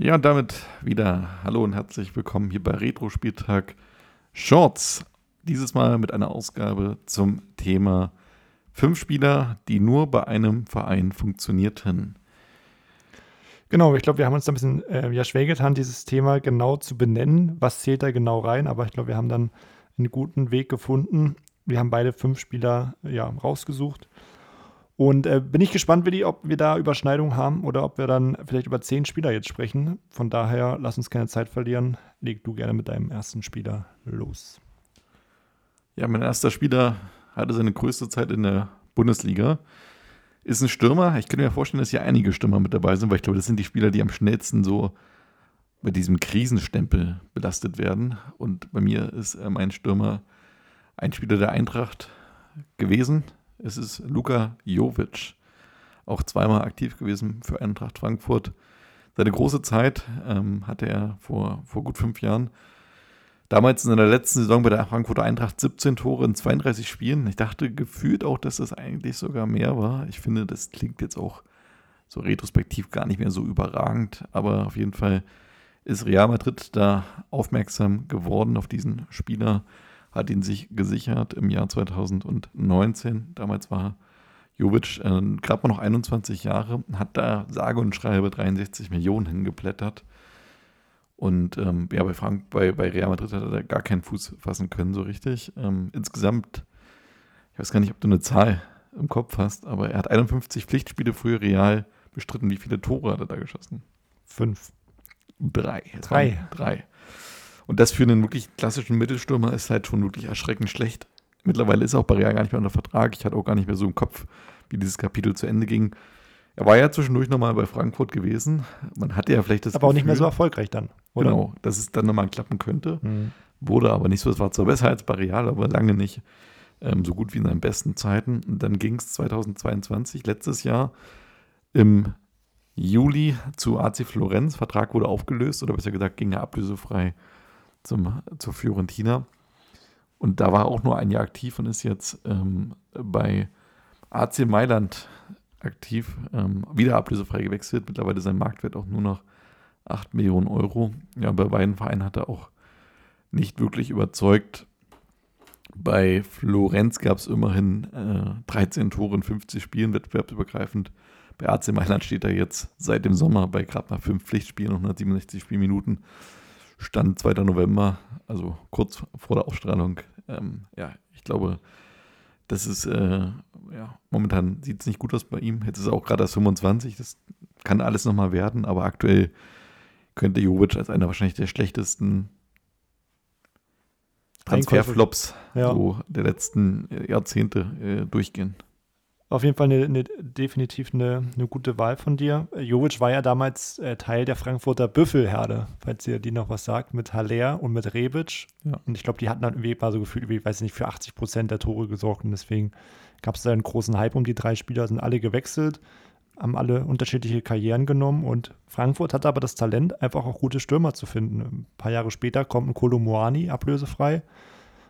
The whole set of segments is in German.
Ja, und damit wieder hallo und herzlich willkommen hier bei Retro-Spieltag Shorts. Dieses Mal mit einer Ausgabe zum Thema fünf Spieler, die nur bei einem Verein funktionierten. Genau, ich glaube, wir haben uns da ein bisschen äh, ja, schwer getan, dieses Thema genau zu benennen. Was zählt da genau rein? Aber ich glaube, wir haben dann einen guten Weg gefunden. Wir haben beide fünf Spieler ja, rausgesucht und äh, bin ich gespannt, Willi, ob wir da Überschneidungen haben oder ob wir dann vielleicht über zehn Spieler jetzt sprechen. Von daher, lass uns keine Zeit verlieren. Leg du gerne mit deinem ersten Spieler los. Ja, mein erster Spieler hatte seine größte Zeit in der Bundesliga. Ist ein Stürmer. Ich könnte mir vorstellen, dass hier einige Stürmer mit dabei sind, weil ich glaube, das sind die Spieler, die am schnellsten so mit diesem Krisenstempel belastet werden. Und bei mir ist mein Stürmer ein Spieler der Eintracht gewesen es ist Luka Jovic, auch zweimal aktiv gewesen für Eintracht Frankfurt. Seine große Zeit ähm, hatte er vor, vor gut fünf Jahren. Damals in seiner letzten Saison bei der Frankfurter Eintracht 17 Tore in 32 Spielen. Ich dachte gefühlt auch, dass das eigentlich sogar mehr war. Ich finde, das klingt jetzt auch so retrospektiv gar nicht mehr so überragend. Aber auf jeden Fall ist Real Madrid da aufmerksam geworden auf diesen Spieler hat ihn sich gesichert im Jahr 2019. Damals war Jovic äh, gerade mal noch 21 Jahre, hat da sage und schreibe 63 Millionen hingeplättert. Und ähm, ja, bei, Frank, bei, bei Real Madrid hat er gar keinen Fuß fassen können, so richtig. Ähm, insgesamt, ich weiß gar nicht, ob du eine Zahl im Kopf hast, aber er hat 51 Pflichtspiele für Real bestritten. Wie viele Tore hat er da geschossen? Fünf. Drei. Drei. Drei. Und das für einen wirklich klassischen Mittelstürmer ist halt schon wirklich erschreckend schlecht. Mittlerweile ist auch Real gar nicht mehr unter Vertrag. Ich hatte auch gar nicht mehr so im Kopf, wie dieses Kapitel zu Ende ging. Er war ja zwischendurch nochmal bei Frankfurt gewesen. Man hatte ja vielleicht das. Aber Gefühl, auch nicht mehr so erfolgreich dann, oder? Genau, dass es dann nochmal klappen könnte. Mhm. Wurde aber nicht so. Es war zwar besser als bei Real, aber lange nicht ähm, so gut wie in seinen besten Zeiten. Und dann ging es 2022, letztes Jahr, im Juli zu AC Florenz. Vertrag wurde aufgelöst oder besser gesagt ging er ablösefrei zum, zur Fiorentina. Und da war auch nur ein Jahr aktiv und ist jetzt ähm, bei AC Mailand aktiv, ähm, wieder ablösefrei gewechselt. Mittlerweile sein Marktwert auch nur noch 8 Millionen Euro. Ja, bei beiden Vereinen hat er auch nicht wirklich überzeugt. Bei Florenz gab es immerhin äh, 13 Tore in 50 Spielen, wettbewerbsübergreifend. Bei AC Mailand steht er jetzt seit dem Sommer bei gerade mal 5 Pflichtspielen und 167 Spielminuten. Stand 2. November, also kurz vor der Ausstrahlung. Ähm, ja, ich glaube, das ist, äh, ja, momentan sieht es nicht gut aus bei ihm. Jetzt ist er auch gerade erst 25, das kann alles nochmal werden, aber aktuell könnte Jovic als einer wahrscheinlich der schlechtesten Transferflops ja. so der letzten Jahrzehnte äh, durchgehen. Auf jeden Fall eine, eine definitiv eine, eine, gute Wahl von dir. Jovic war ja damals äh, Teil der Frankfurter Büffelherde, falls ihr die noch was sagt, mit Haller und mit Rebic. Ja. Und ich glaube, die hatten dann irgendwie mal so gefühlt, ich weiß nicht, für 80 Prozent der Tore gesorgt. Und deswegen gab es da einen großen Hype um die drei Spieler, sind alle gewechselt, haben alle unterschiedliche Karrieren genommen. Und Frankfurt hat aber das Talent, einfach auch gute Stürmer zu finden. Ein paar Jahre später kommt ein Kolo Moani ablösefrei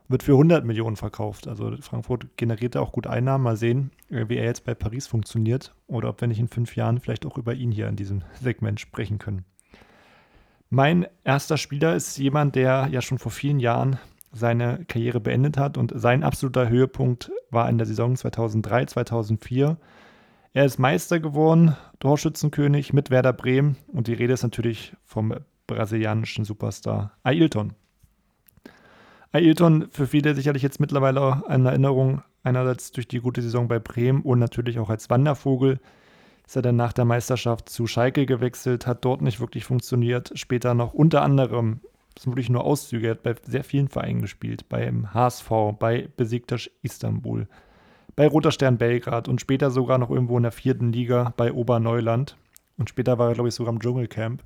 wird für 100 Millionen verkauft. Also Frankfurt generiert auch gut Einnahmen. Mal sehen, äh, wie er jetzt bei Paris funktioniert oder ob wir nicht in fünf Jahren vielleicht auch über ihn hier in diesem Segment sprechen können. Mein erster Spieler ist jemand, der ja schon vor vielen Jahren seine Karriere beendet hat und sein absoluter Höhepunkt war in der Saison 2003, 2004. Er ist Meister geworden, Torschützenkönig mit Werder Bremen und die Rede ist natürlich vom brasilianischen Superstar Ailton. Ailton für viele sicherlich jetzt mittlerweile eine Erinnerung, einerseits durch die gute Saison bei Bremen und natürlich auch als Wandervogel. Ist er dann nach der Meisterschaft zu Schalke gewechselt, hat dort nicht wirklich funktioniert. Später noch unter anderem, das sind wirklich nur Auszüge, hat bei sehr vielen Vereinen gespielt, beim HSV, bei Besiktas Istanbul, bei Roter Stern Belgrad und später sogar noch irgendwo in der vierten Liga bei Oberneuland. Und später war er, glaube ich, sogar im Dschungelcamp.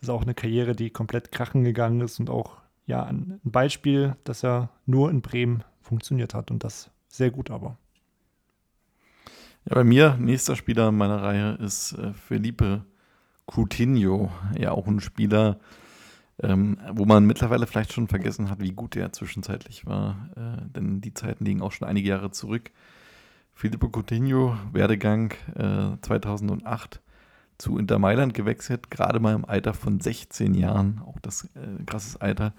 Also auch eine Karriere, die komplett krachen gegangen ist und auch ja, ein Beispiel, dass er nur in Bremen funktioniert hat und das sehr gut aber. Ja, bei mir, nächster Spieler in meiner Reihe ist äh, Felipe Coutinho. Ja, auch ein Spieler, ähm, wo man mittlerweile vielleicht schon vergessen hat, wie gut er zwischenzeitlich war. Äh, denn die Zeiten liegen auch schon einige Jahre zurück. Felipe Coutinho, Werdegang äh, 2008 zu Inter Mailand gewechselt, gerade mal im Alter von 16 Jahren, auch das äh, krasses Alter.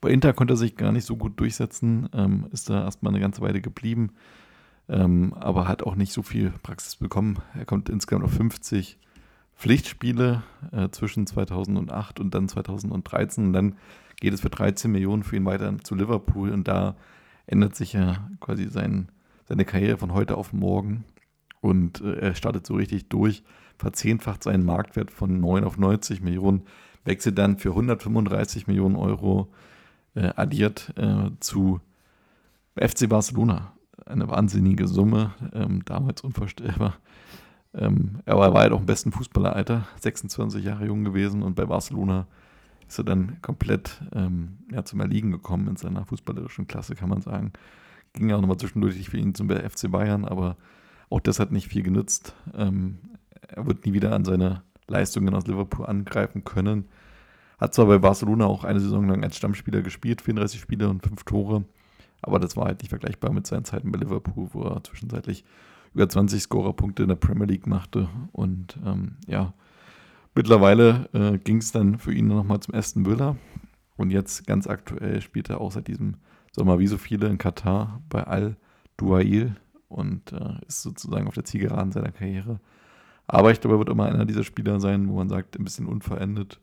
Bei Inter konnte er sich gar nicht so gut durchsetzen, ähm, ist da erstmal eine ganze Weile geblieben, ähm, aber hat auch nicht so viel Praxis bekommen. Er kommt insgesamt auf 50 Pflichtspiele äh, zwischen 2008 und dann 2013 und dann geht es für 13 Millionen für ihn weiter zu Liverpool. Und da ändert sich ja quasi sein, seine Karriere von heute auf morgen. Und äh, er startet so richtig durch verzehnfacht seinen Marktwert von 9 auf 90 Millionen, wechselt dann für 135 Millionen Euro äh, addiert äh, zu FC Barcelona. Eine wahnsinnige Summe, ähm, damals unvorstellbar. Ähm, er war halt auch im besten Fußballeralter, 26 Jahre jung gewesen und bei Barcelona ist er dann komplett ähm, ja, zum Erliegen gekommen in seiner fußballerischen Klasse, kann man sagen. Ging ja auch nochmal zwischendurch für ihn zum FC Bayern, aber auch das hat nicht viel genützt. Ähm, er wird nie wieder an seine Leistungen aus Liverpool angreifen können. Hat zwar bei Barcelona auch eine Saison lang als Stammspieler gespielt, 34 Spiele und 5 Tore, aber das war halt nicht vergleichbar mit seinen Zeiten bei Liverpool, wo er zwischenzeitlich über 20 Scorerpunkte in der Premier League machte. Und ähm, ja, mittlerweile äh, ging es dann für ihn nochmal zum Aston Villa. Und jetzt ganz aktuell spielt er auch seit diesem Sommer wie so viele in Katar bei Al Duail und äh, ist sozusagen auf der Zielgeraden seiner Karriere. Aber ich glaube, er wird immer einer dieser Spieler sein, wo man sagt, ein bisschen unverendet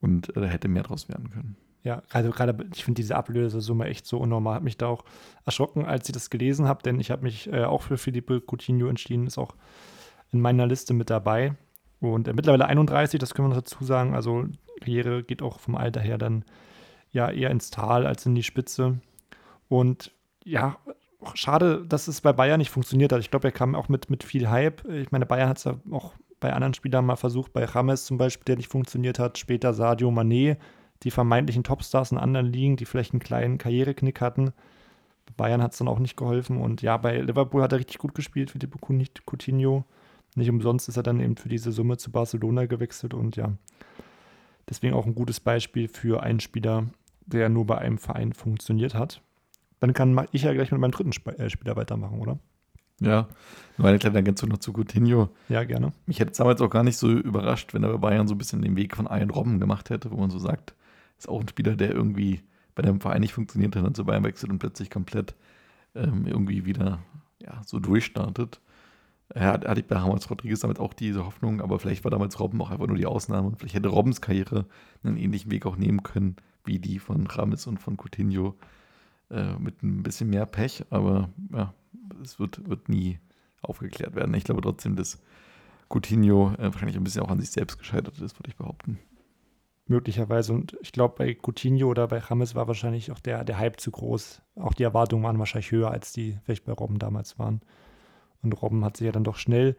und äh, hätte mehr draus werden können. Ja, also gerade, ich finde diese Ablösesumme echt so unnormal. Hat mich da auch erschrocken, als ich das gelesen habe, denn ich habe mich äh, auch für Felipe Coutinho entschieden, ist auch in meiner Liste mit dabei. Und äh, mittlerweile 31, das können wir noch dazu sagen. Also Karriere geht auch vom Alter her dann ja eher ins Tal als in die Spitze. Und ja, schade, dass es bei Bayern nicht funktioniert hat. Ich glaube, er kam auch mit, mit viel Hype. Ich meine, Bayern hat es ja auch bei anderen Spielern mal versucht, bei Rames zum Beispiel, der nicht funktioniert hat. Später Sadio Mané, die vermeintlichen Topstars in anderen Ligen, die vielleicht einen kleinen Karriereknick hatten. Bei Bayern hat es dann auch nicht geholfen. Und ja, bei Liverpool hat er richtig gut gespielt für die Coutinho. Nicht umsonst ist er dann eben für diese Summe zu Barcelona gewechselt. Und ja, deswegen auch ein gutes Beispiel für einen Spieler, der nur bei einem Verein funktioniert hat. Dann kann ich ja gleich mit meinem dritten Sp äh, Spieler weitermachen, oder? Ja, nur eine kleine Ergänzung noch zu Coutinho. Ja, gerne. Mich hätte es damals auch gar nicht so überrascht, wenn er bei Bayern so ein bisschen den Weg von Ian Robben gemacht hätte, wo man so sagt, ist auch ein Spieler, der irgendwie bei dem Verein nicht funktioniert hat, dann zu Bayern wechselt und plötzlich komplett ähm, irgendwie wieder ja, so durchstartet. Er hat, hatte ich bei Hamas Rodriguez damit auch diese Hoffnung, aber vielleicht war damals Robben auch einfach nur die Ausnahme. Vielleicht hätte Robbens Karriere einen ähnlichen Weg auch nehmen können, wie die von Rames und von Coutinho äh, mit ein bisschen mehr Pech, aber ja, es wird, wird nie aufgeklärt werden. Ich glaube trotzdem, dass Coutinho äh, wahrscheinlich ein bisschen auch an sich selbst gescheitert ist, würde ich behaupten. Möglicherweise. Und ich glaube, bei Coutinho oder bei James war wahrscheinlich auch der, der Hype zu groß. Auch die Erwartungen waren wahrscheinlich höher, als die vielleicht bei Robben damals waren. Und Robben hat sich ja dann doch schnell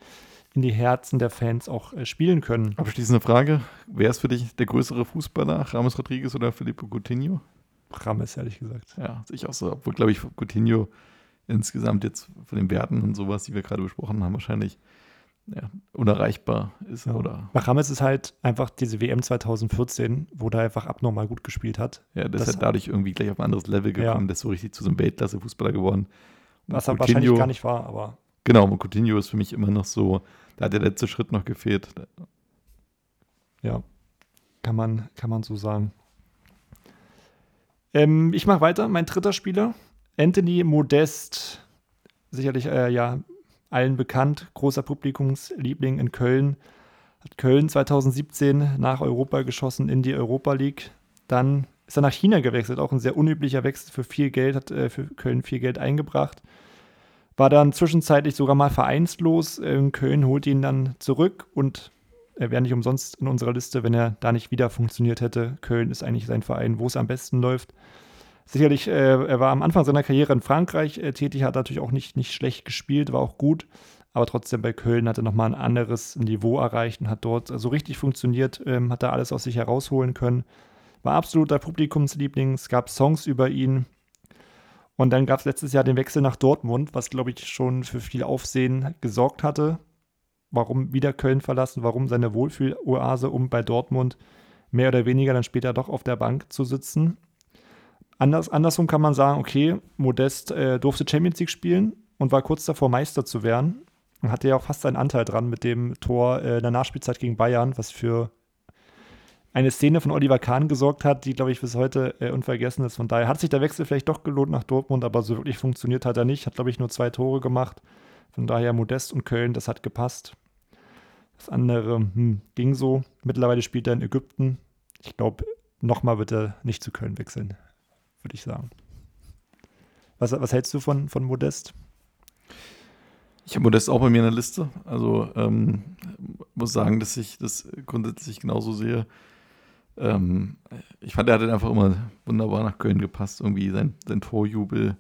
in die Herzen der Fans auch äh, spielen können. Abschließende Frage: Wer ist für dich der größere Fußballer, James Rodriguez oder Felipe Coutinho? Rames, ehrlich gesagt. Ja, ich auch so. Obwohl, glaube ich, Coutinho insgesamt jetzt von den Werten und sowas, die wir gerade besprochen haben, wahrscheinlich ja, unerreichbar ist. Ja. Oder Bei Rames ist halt einfach diese WM 2014, wo der einfach abnormal gut gespielt hat. Ja, das, das ist dadurch irgendwie gleich auf ein anderes Level gekommen, ja. der ist so richtig zu so einem Weltklasse-Fußballer geworden. Und Was er wahrscheinlich gar nicht war, aber. Genau, und Coutinho ist für mich immer noch so, da hat der letzte Schritt noch gefehlt. Ja, kann man, kann man so sagen. Ähm, ich mache weiter. Mein dritter Spieler, Anthony Modest, sicherlich äh, ja allen bekannt, großer Publikumsliebling in Köln. Hat Köln 2017 nach Europa geschossen in die Europa League. Dann ist er nach China gewechselt, auch ein sehr unüblicher Wechsel für viel Geld, hat äh, für Köln viel Geld eingebracht. War dann zwischenzeitlich sogar mal vereinslos. In Köln holt ihn dann zurück und er wäre nicht umsonst in unserer Liste, wenn er da nicht wieder funktioniert hätte. Köln ist eigentlich sein Verein, wo es am besten läuft. Sicherlich, äh, er war am Anfang seiner Karriere in Frankreich äh, tätig, hat natürlich auch nicht, nicht schlecht gespielt, war auch gut. Aber trotzdem bei Köln hat er nochmal ein anderes Niveau erreicht und hat dort so richtig funktioniert, ähm, hat da alles aus sich herausholen können. War absoluter Publikumsliebling, es gab Songs über ihn. Und dann gab es letztes Jahr den Wechsel nach Dortmund, was, glaube ich, schon für viel Aufsehen gesorgt hatte warum wieder Köln verlassen, warum seine Wohlfühloase, um bei Dortmund mehr oder weniger dann später doch auf der Bank zu sitzen. Anders, andersrum kann man sagen, okay, Modest äh, durfte Champions League spielen und war kurz davor Meister zu werden. und hatte ja auch fast seinen Anteil dran mit dem Tor äh, in der Nachspielzeit gegen Bayern, was für eine Szene von Oliver Kahn gesorgt hat, die, glaube ich, bis heute äh, unvergessen ist. Von daher hat sich der Wechsel vielleicht doch gelohnt nach Dortmund, aber so wirklich funktioniert hat er nicht. Hat, glaube ich, nur zwei Tore gemacht. Von daher Modest und Köln, das hat gepasst. Das andere hm, ging so. Mittlerweile spielt er in Ägypten. Ich glaube, nochmal wird er nicht zu Köln wechseln, würde ich sagen. Was, was hältst du von, von Modest? Ich habe Modest auch bei mir in der Liste. Also ähm, muss sagen, dass ich das grundsätzlich genauso sehe. Ähm, ich fand, er hat einfach immer wunderbar nach Köln gepasst. Irgendwie sein, sein Torjubel.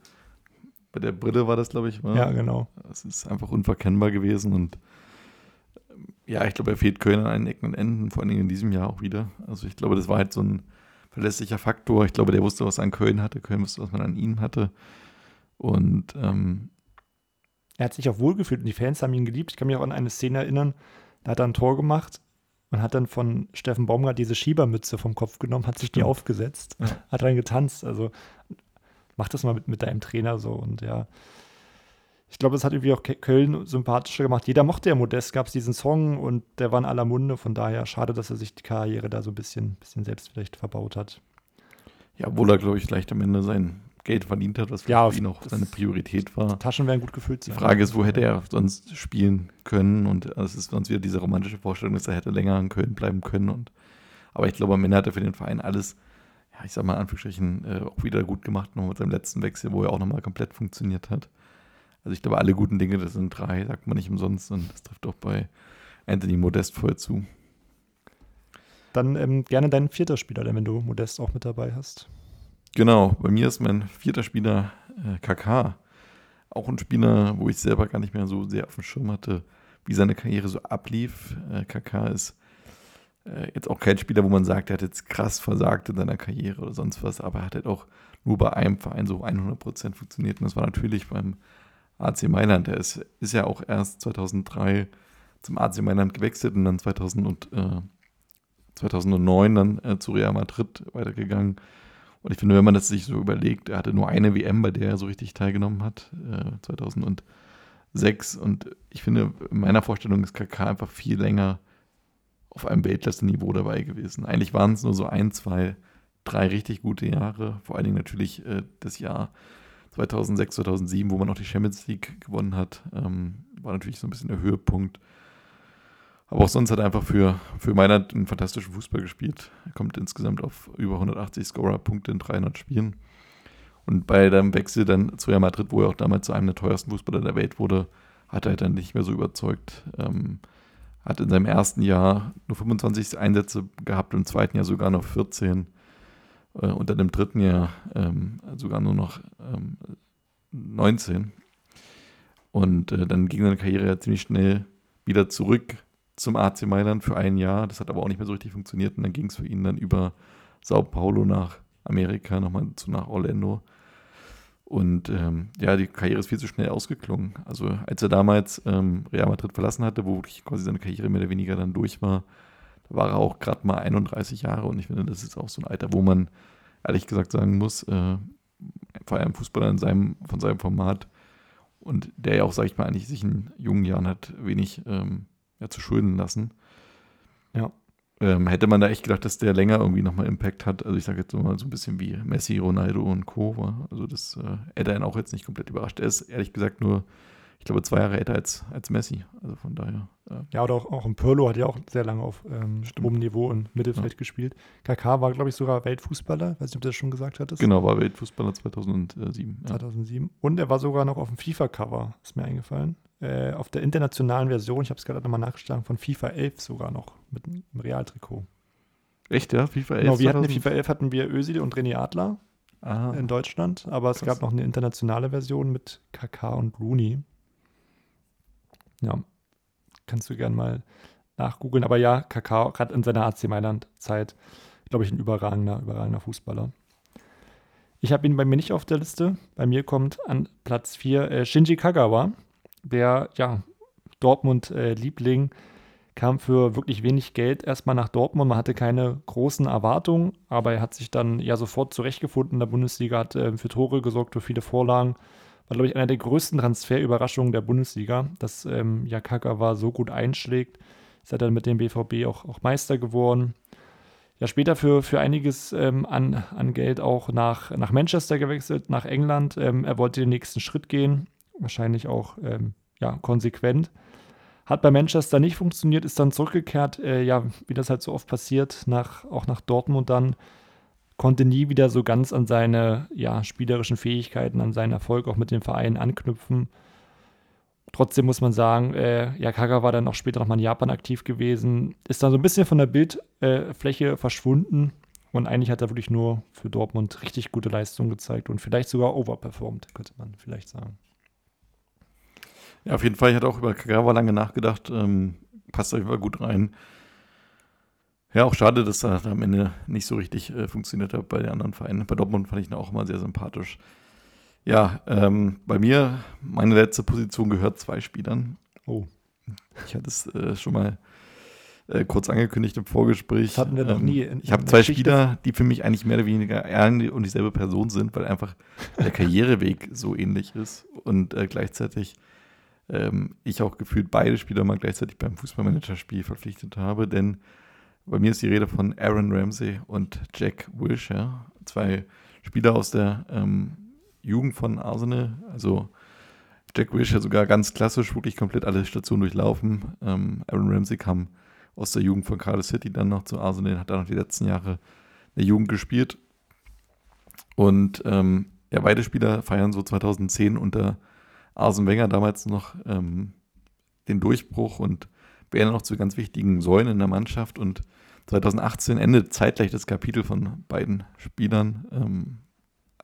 Bei der Brille war das, glaube ich. War. Ja, genau. Es ist einfach unverkennbar gewesen und ja, ich glaube, er fehlt Köln an allen Ecken und Enden, vor allen Dingen in diesem Jahr auch wieder. Also ich glaube, das war halt so ein verlässlicher Faktor. Ich glaube, der wusste, was er an Köln hatte. Köln wusste, was man an ihm hatte. Und ähm, er hat sich auch wohlgefühlt und die Fans haben ihn geliebt. Ich kann mich auch an eine Szene erinnern, da hat er ein Tor gemacht und hat dann von Steffen Baumgart diese Schiebermütze vom Kopf genommen, hat sich Stimmt. die aufgesetzt, ja. hat dann getanzt. Also mach das mal mit, mit deinem Trainer so und ja ich glaube, es hat irgendwie auch Köln sympathischer gemacht. Jeder mochte ja Modest, gab es diesen Song und der war in aller Munde. Von daher schade, dass er sich die Karriere da so ein bisschen, bisschen selbst vielleicht verbaut hat. Ja, obwohl er, glaube ich, leicht am Ende sein Geld verdient hat, was für ja, ihn auch seine Priorität war. Taschen wären gut gefüllt sein. Die Frage ist, wo hätte er sonst spielen können? Und es ist sonst wieder diese romantische Vorstellung, dass er hätte länger in Köln bleiben können. Und, aber ich glaube, am Ende hat er für den Verein alles, ja, ich sag mal in Anführungsstrichen, äh, auch wieder gut gemacht, noch mit seinem letzten Wechsel, wo er auch nochmal komplett funktioniert hat. Also ich glaube, alle guten Dinge, das sind drei, sagt man nicht umsonst und das trifft auch bei Anthony Modest voll zu. Dann ähm, gerne dein vierter Spieler, wenn du Modest auch mit dabei hast. Genau, bei mir ist mein vierter Spieler äh, KK. Auch ein Spieler, wo ich selber gar nicht mehr so sehr auf dem Schirm hatte, wie seine Karriere so ablief. Äh, KK ist äh, jetzt auch kein Spieler, wo man sagt, er hat jetzt krass versagt in seiner Karriere oder sonst was, aber er hat halt auch nur bei einem Verein so 100% funktioniert. Und das war natürlich beim AC Mailand. Er ist, ist ja auch erst 2003 zum AC Mailand gewechselt und dann 2000 und, äh, 2009 dann äh, zu Real Madrid weitergegangen. Und ich finde, wenn man das sich so überlegt, er hatte nur eine WM, bei der er so richtig teilgenommen hat, äh, 2006. Und ich finde, in meiner Vorstellung ist KK einfach viel länger auf einem Weltklasse-Niveau dabei gewesen. Eigentlich waren es nur so ein, zwei, drei richtig gute Jahre. Vor allen Dingen natürlich äh, das Jahr 2006, 2007, wo man auch die Champions League gewonnen hat, ähm, war natürlich so ein bisschen der Höhepunkt. Aber auch sonst hat er einfach für, für Mailand einen fantastischen Fußball gespielt. Er kommt insgesamt auf über 180 Scorer-Punkte in 300 Spielen. Und bei dem Wechsel dann zu Real Madrid, wo er auch damals zu einem der teuersten Fußballer der Welt wurde, hat er dann nicht mehr so überzeugt. Ähm, hat in seinem ersten Jahr nur 25 Einsätze gehabt, im zweiten Jahr sogar noch 14 äh, dann im dritten Jahr ähm, sogar nur noch ähm, 19. Und äh, dann ging seine Karriere ja ziemlich schnell wieder zurück zum AC Mailand für ein Jahr. Das hat aber auch nicht mehr so richtig funktioniert. Und dann ging es für ihn dann über Sao Paulo nach Amerika, nochmal zu nach Orlando. Und ähm, ja, die Karriere ist viel zu schnell ausgeklungen. Also als er damals ähm, Real Madrid verlassen hatte, wo quasi seine Karriere mehr oder weniger dann durch war, war er auch gerade mal 31 Jahre und ich finde, das ist auch so ein Alter, wo man ehrlich gesagt sagen muss, äh, vor allem Fußballer in seinem, von seinem Format und der ja auch, sag ich mal, eigentlich sich in jungen Jahren hat wenig ähm, ja, zu schulden lassen. Ja. Ähm, hätte man da echt gedacht, dass der länger irgendwie nochmal Impact hat. Also ich sage jetzt mal so ein bisschen wie Messi, Ronaldo und Co. War. Also das äh, hätte einen auch jetzt nicht komplett überrascht. Er ist ehrlich gesagt nur ich glaube, zwei Jahre älter als, als Messi. Also von daher. Ja, ja oder auch, auch ein Pirlo hat ja auch sehr lange auf ähm, hohem Niveau und Mittelfeld ja. gespielt. KK war, glaube ich, sogar Weltfußballer. Weiß nicht, ob du das schon gesagt hattest. Genau, war Weltfußballer 2007. Ja. 2007. Und er war sogar noch auf dem FIFA-Cover, ist mir eingefallen. Äh, auf der internationalen Version, ich habe es gerade nochmal nachgeschlagen, von FIFA 11 sogar noch mit einem Realtrikot. Echt, ja? FIFA 11? Genau, wir hatten FIFA 11 hatten wir Özil und René Adler Aha. in Deutschland, aber es Krass. gab noch eine internationale Version mit KK und Rooney. Ja, kannst du gern mal nachgoogeln. Aber ja, Kakao, gerade in seiner AC Mailand-Zeit, glaube ich, ein überragender, überragender Fußballer. Ich habe ihn bei mir nicht auf der Liste. Bei mir kommt an Platz 4 äh, Shinji Kagawa, der, ja, Dortmund-Liebling, äh, kam für wirklich wenig Geld erstmal nach Dortmund. Man hatte keine großen Erwartungen, aber er hat sich dann ja sofort zurechtgefunden in der Bundesliga, hat äh, für Tore gesorgt, für viele Vorlagen war, glaube ich, einer der größten Transferüberraschungen der Bundesliga, dass ähm, Yakagawa so gut einschlägt. Ist er dann mit dem BVB auch, auch Meister geworden. Ja, später für, für einiges ähm, an, an Geld auch nach, nach Manchester gewechselt, nach England. Ähm, er wollte den nächsten Schritt gehen, wahrscheinlich auch ähm, ja, konsequent. Hat bei Manchester nicht funktioniert, ist dann zurückgekehrt, äh, ja, wie das halt so oft passiert, nach, auch nach Dortmund dann konnte nie wieder so ganz an seine ja, spielerischen Fähigkeiten, an seinen Erfolg auch mit dem Verein anknüpfen. Trotzdem muss man sagen, äh, ja, Kaga war dann auch später nochmal in Japan aktiv gewesen, ist dann so ein bisschen von der Bildfläche äh, verschwunden und eigentlich hat er wirklich nur für Dortmund richtig gute Leistungen gezeigt und vielleicht sogar overperformed, könnte man vielleicht sagen. Ja, auf jeden Fall. Ich hatte auch über Kagawa lange nachgedacht. Ähm, passt jeden Fall gut rein. Ja, auch schade, dass er am Ende nicht so richtig äh, funktioniert hat bei den anderen Vereinen. Bei Dortmund fand ich ihn auch immer sehr sympathisch. Ja, ähm, bei mir, meine letzte Position gehört zwei Spielern. Oh. Ich hatte es äh, schon mal äh, kurz angekündigt im Vorgespräch. Das hatten wir noch ähm, nie. In, ich habe zwei Geschichte. Spieler, die für mich eigentlich mehr oder weniger eine und dieselbe Person sind, weil einfach der Karriereweg so ähnlich ist und äh, gleichzeitig ähm, ich auch gefühlt beide Spieler mal gleichzeitig beim Fußballmanager-Spiel verpflichtet habe, denn bei mir ist die Rede von Aaron Ramsey und Jack Wilshere, zwei Spieler aus der ähm, Jugend von Arsenal. Also Jack Wilshere sogar ganz klassisch, wirklich komplett alle Stationen durchlaufen. Ähm, Aaron Ramsey kam aus der Jugend von Cardiff City dann noch zu Arsenal, hat dann noch die letzten Jahre in der Jugend gespielt. Und ähm, ja, beide Spieler feiern so 2010 unter Arsene Wenger damals noch ähm, den Durchbruch und werden noch zu ganz wichtigen Säulen in der Mannschaft. Und 2018 endet zeitgleich das Kapitel von beiden Spielern. Ähm,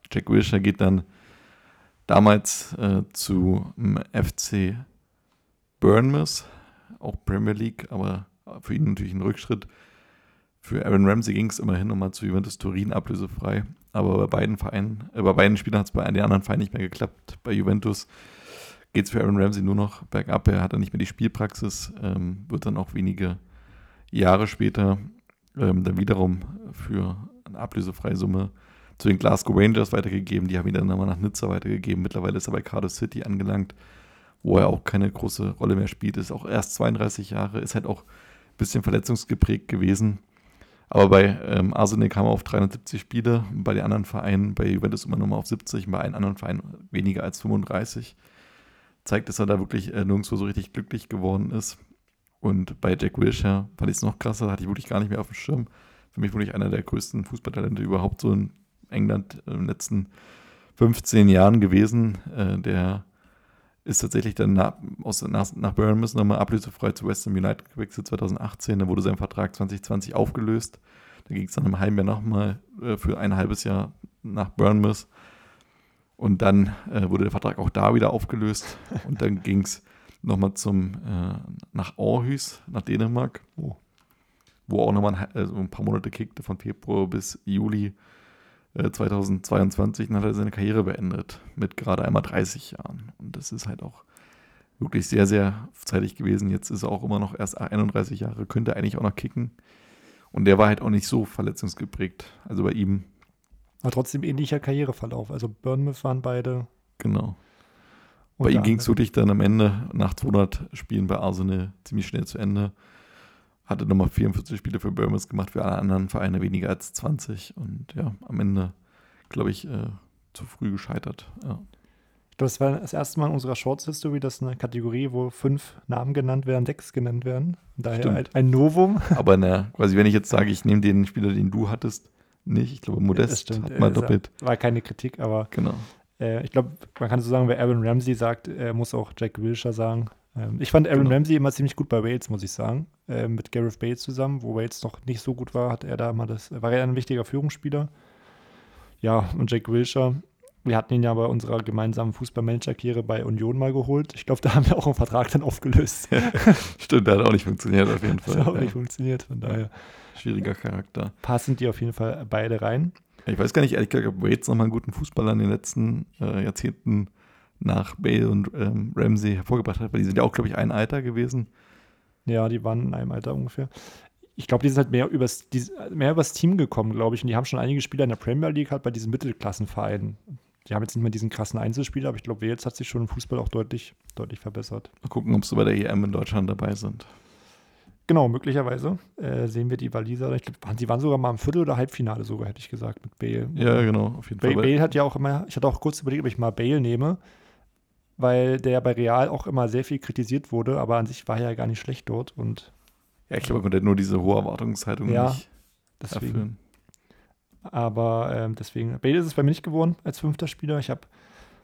Jack Wilshere geht dann damals äh, zu FC Bournemouth, auch Premier League, aber für ihn natürlich ein Rückschritt. Für Aaron Ramsey ging es immerhin nochmal zu Juventus Turin ablösefrei. Aber bei beiden Vereinen, äh, bei beiden Spielern hat es bei den anderen Vereinen nicht mehr geklappt. Bei Juventus geht es für Aaron Ramsey nur noch bergab. Er hat dann nicht mehr die Spielpraxis, ähm, wird dann auch wenige Jahre später ähm, dann wiederum für eine ablösefreie Summe zu den Glasgow Rangers weitergegeben. Die haben ihn dann nochmal nach Nizza weitergegeben. Mittlerweile ist er bei Cardiff City angelangt, wo er auch keine große Rolle mehr spielt. Ist auch erst 32 Jahre, ist halt auch ein bisschen verletzungsgeprägt gewesen. Aber bei ähm, Arsenal kam er auf 370 Spiele, bei den anderen Vereinen, bei Juventus immer nur mal auf 70, bei allen anderen Vereinen weniger als 35 zeigt, dass er da wirklich äh, nirgendwo so richtig glücklich geworden ist. Und bei Jack Wilshere fand ich es noch krasser, hatte ich wirklich gar nicht mehr auf dem Schirm. Für mich wirklich einer der größten Fußballtalente überhaupt so in England in den letzten 15 Jahren gewesen. Äh, der ist tatsächlich dann nach, aus, nach, nach Bournemouth nochmal ablösefrei zu West Ham United gewechselt 2018. Da wurde sein Vertrag 2020 aufgelöst. Da ging es dann im halben Jahr nochmal äh, für ein halbes Jahr nach Bournemouth. Und dann äh, wurde der Vertrag auch da wieder aufgelöst. Und dann ging es nochmal zum äh, nach Aarhus, nach Dänemark, oh. wo auch nochmal ein, also ein paar Monate kickte, von Februar bis Juli äh, 2022. Dann hat er seine Karriere beendet mit gerade einmal 30 Jahren. Und das ist halt auch wirklich sehr, sehr zeitig gewesen. Jetzt ist er auch immer noch erst 31 Jahre, könnte eigentlich auch noch kicken. Und der war halt auch nicht so verletzungsgeprägt. Also bei ihm aber trotzdem ähnlicher Karriereverlauf. Also Bournemouth waren beide. Genau. Bei ihm ging es wirklich dann am Ende, nach 200 Spielen bei Arsenal, ziemlich schnell zu Ende. Hatte nochmal 44 Spiele für Bournemouth gemacht, für alle anderen Vereine weniger als 20. Und ja, am Ende, glaube ich, äh, zu früh gescheitert. Ja. Ich glaube, das war das erste Mal in unserer Shorts History, dass eine Kategorie, wo fünf Namen genannt werden, sechs genannt werden. Daher Stimmt. Halt ein Novum. Aber na, quasi, wenn ich jetzt sage, ich nehme den Spieler, den du hattest, nicht. Ich glaube, Modest ja, hat mal doppelt. War keine Kritik, aber genau. Äh, ich glaube, man kann so sagen, wer Aaron Ramsey sagt, äh, muss auch Jack Wilshere sagen. Ähm, ich fand Aaron genau. Ramsey immer ziemlich gut bei Wales, muss ich sagen. Äh, mit Gareth Bale zusammen, wo Wales noch nicht so gut war, hat er da mal das, war er ein wichtiger Führungsspieler. Ja, und Jack Wilshere, wir hatten ihn ja bei unserer gemeinsamen Fußballmanager-Karriere bei Union mal geholt. Ich glaube, da haben wir auch einen Vertrag dann aufgelöst. Stimmt, der hat auch nicht funktioniert auf jeden Fall. Das hat auch ja. nicht funktioniert, von daher. Schwieriger Charakter. Passen die auf jeden Fall beide rein. Ich weiß gar nicht, ehrlich gesagt, ob Waits nochmal einen guten Fußballer in den letzten äh, Jahrzehnten nach Bale und ähm, Ramsey hervorgebracht hat, weil die sind ja auch, glaube ich, ein Alter gewesen. Ja, die waren in einem Alter ungefähr. Ich glaube, die sind halt mehr übers, die, mehr übers Team gekommen, glaube ich. Und die haben schon einige Spieler in der Premier League halt bei diesen Mittelklassenvereinen. die haben jetzt nicht mehr diesen krassen Einzelspieler, aber ich glaube, Wales hat sich schon im Fußball auch deutlich, deutlich verbessert. Mal gucken, ob sie bei der EM in Deutschland dabei sind. Genau, möglicherweise äh, sehen wir die Waliser. Ich glaube, sie waren sogar mal im Viertel- oder Halbfinale sogar, hätte ich gesagt, mit Bale. Ja, genau, auf jeden Fall. Bale hat ja auch immer, ich hatte auch kurz überlegt, ob ich mal Bale nehme, weil der bei Real auch immer sehr viel kritisiert wurde, aber an sich war er ja gar nicht schlecht dort. Und ja, ich glaube, man konnte nur diese hohe Erwartungshaltung ja, nicht deswegen. erfüllen. Aber ähm, deswegen, Bale ist es bei mir nicht geworden als fünfter Spieler. Ich habe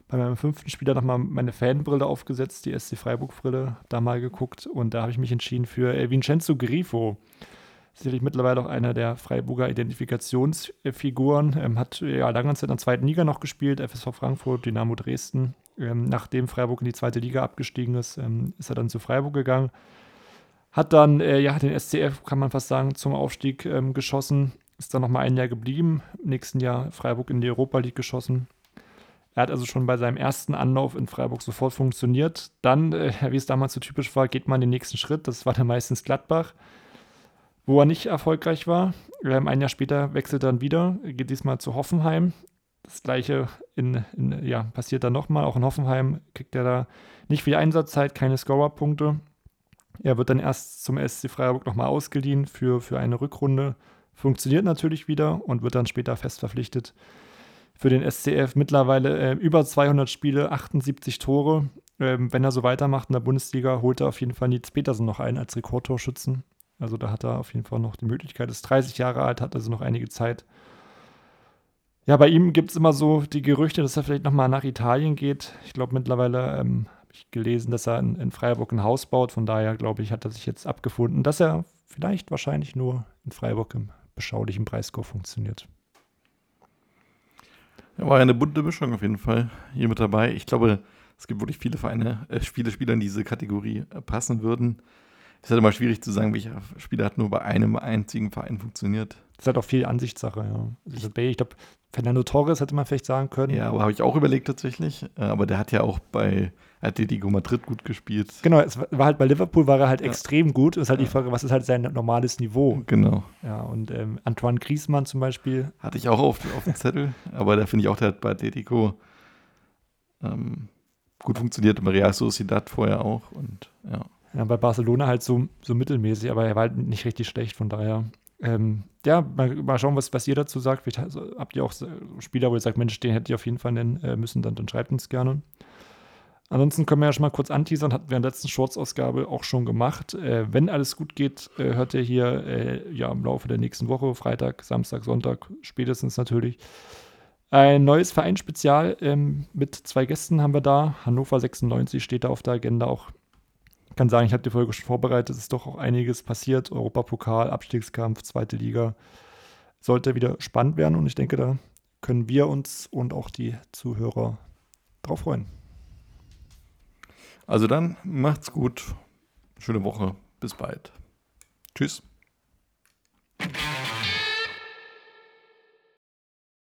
bei meinem fünften Spieler nochmal meine Fanbrille aufgesetzt, die SC Freiburg-Brille, da mal geguckt und da habe ich mich entschieden für äh, Vincenzo Grifo. Sicherlich mittlerweile auch einer der Freiburger Identifikationsfiguren. Ähm, hat ja lange Zeit in der zweiten Liga noch gespielt, FSV Frankfurt, Dynamo Dresden. Ähm, nachdem Freiburg in die zweite Liga abgestiegen ist, ähm, ist er dann zu Freiburg gegangen. Hat dann äh, ja, den SCF, kann man fast sagen, zum Aufstieg ähm, geschossen. Ist dann nochmal ein Jahr geblieben. Im nächsten Jahr Freiburg in die Europa League geschossen. Er hat also schon bei seinem ersten Anlauf in Freiburg sofort funktioniert. Dann, äh, wie es damals so typisch war, geht man den nächsten Schritt. Das war dann meistens Gladbach, wo er nicht erfolgreich war. Ähm, ein Jahr später wechselt er dann wieder, geht diesmal zu Hoffenheim. Das gleiche in, in, ja, passiert dann nochmal. Auch in Hoffenheim kriegt er da nicht viel Einsatzzeit, keine Scorerpunkte. Er wird dann erst zum SC Freiburg nochmal ausgeliehen für, für eine Rückrunde. Funktioniert natürlich wieder und wird dann später fest verpflichtet für den SCF mittlerweile äh, über 200 Spiele, 78 Tore. Ähm, wenn er so weitermacht in der Bundesliga, holt er auf jeden Fall Nils Petersen noch ein als Rekordtorschützen. Also da hat er auf jeden Fall noch die Möglichkeit. Ist 30 Jahre alt, hat also noch einige Zeit. Ja, bei ihm gibt es immer so die Gerüchte, dass er vielleicht nochmal nach Italien geht. Ich glaube, mittlerweile ähm, habe ich gelesen, dass er in, in Freiburg ein Haus baut. Von daher, glaube ich, hat er sich jetzt abgefunden, dass er vielleicht wahrscheinlich nur in Freiburg im beschaulichen Preiskorb funktioniert. Ja, war eine bunte Mischung auf jeden Fall hier mit dabei. Ich glaube, es gibt wirklich viele Vereine, äh, viele Spieler in diese Kategorie äh, passen würden. Es ist halt immer schwierig zu sagen, welcher Spieler hat nur bei einem einzigen Verein funktioniert. Das ist halt auch viel Ansichtssache, ja. Also ich glaube, Fernando Torres hätte man vielleicht sagen können. Ja, aber habe ich auch überlegt tatsächlich. Äh, aber der hat ja auch bei Atletico Madrid gut gespielt. Genau, es war halt bei Liverpool war er halt ja. extrem gut. Es ist halt ja. die Frage, was ist halt sein normales Niveau? Genau. Ja, und ähm, Antoine Griezmann zum Beispiel. Hatte ich auch auf, auf dem Zettel, aber da finde ich auch, der hat bei Atletico ähm, gut funktioniert. Bei Real Sociedad vorher auch und ja. Ja, bei Barcelona halt so, so mittelmäßig, aber er war halt nicht richtig schlecht, von daher. Ähm, ja, mal, mal, schauen, was, was ihr dazu sagt. Vielleicht also, habt ihr auch Spieler, wo ihr sagt, Mensch, den hätte ich auf jeden Fall nennen äh, müssen, dann, dann schreibt uns gerne. Ansonsten können wir ja schon mal kurz anteasern, hatten wir in der letzten Shorts-Ausgabe auch schon gemacht. Äh, wenn alles gut geht, äh, hört ihr hier äh, ja im Laufe der nächsten Woche, Freitag, Samstag, Sonntag, spätestens natürlich, ein neues Vereinsspezial ähm, mit zwei Gästen haben wir da. Hannover 96 steht da auf der Agenda auch. Ich kann sagen, ich habe die Folge schon vorbereitet, es ist doch auch einiges passiert. Europapokal, Abstiegskampf, zweite Liga. Sollte wieder spannend werden und ich denke, da können wir uns und auch die Zuhörer drauf freuen. Also dann macht's gut. Schöne Woche. Bis bald. Tschüss.